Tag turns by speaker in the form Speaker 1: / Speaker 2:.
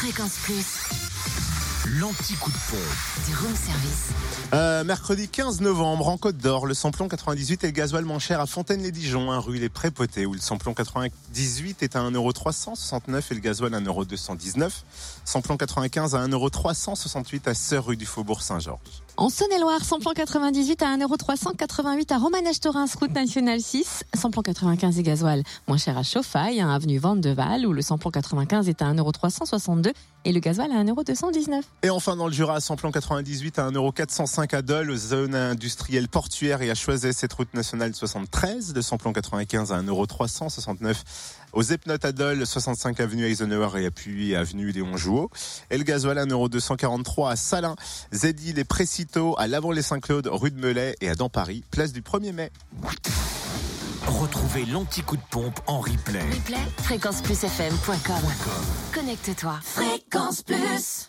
Speaker 1: Fréquence Plus,
Speaker 2: L'anti-coup de pompe.
Speaker 1: du room service.
Speaker 3: Euh, mercredi 15 novembre, en Côte d'Or, le samplon 98 et le gasoil moins cher à Fontaine-les-Dijon, 1 rue Les Prépotés, où le samplon 98 est à 1,369€ et le gasoil à 1,219€. Samplon 95 à 1,368€ à Sœur rue du Faubourg Saint-Georges.
Speaker 4: En Saône-et-Loire, samplon 98 à 1,388 à Romanèche-Torins, route nationale 6. Samplon 95 et gasoil moins cher à Chauffaille, 1 avenue Vandeval, où le samplon 95 est à 1,362 et le gasoil à 1,219
Speaker 3: Et enfin, dans le Jura, samplon 98 à 1,405€ à Dole, zone industrielle portuaire et à Choiset, cette route nationale 73. Le samplon 95 à 1,369€ aux Epnotes à Dole, 65 avenue Eisenhower et appui avenue Léon Jouot. Et le gasoil à 1,243€ à Salins, Zedil et Précito à Lavant-les-Saint-Claude, rue de Melay et à Paris, place du 1er mai.
Speaker 2: Retrouvez l'anti-coup de pompe en replay.
Speaker 1: Replay, fréquenceplusfm.com. Connecte-toi. Fréquence Plus.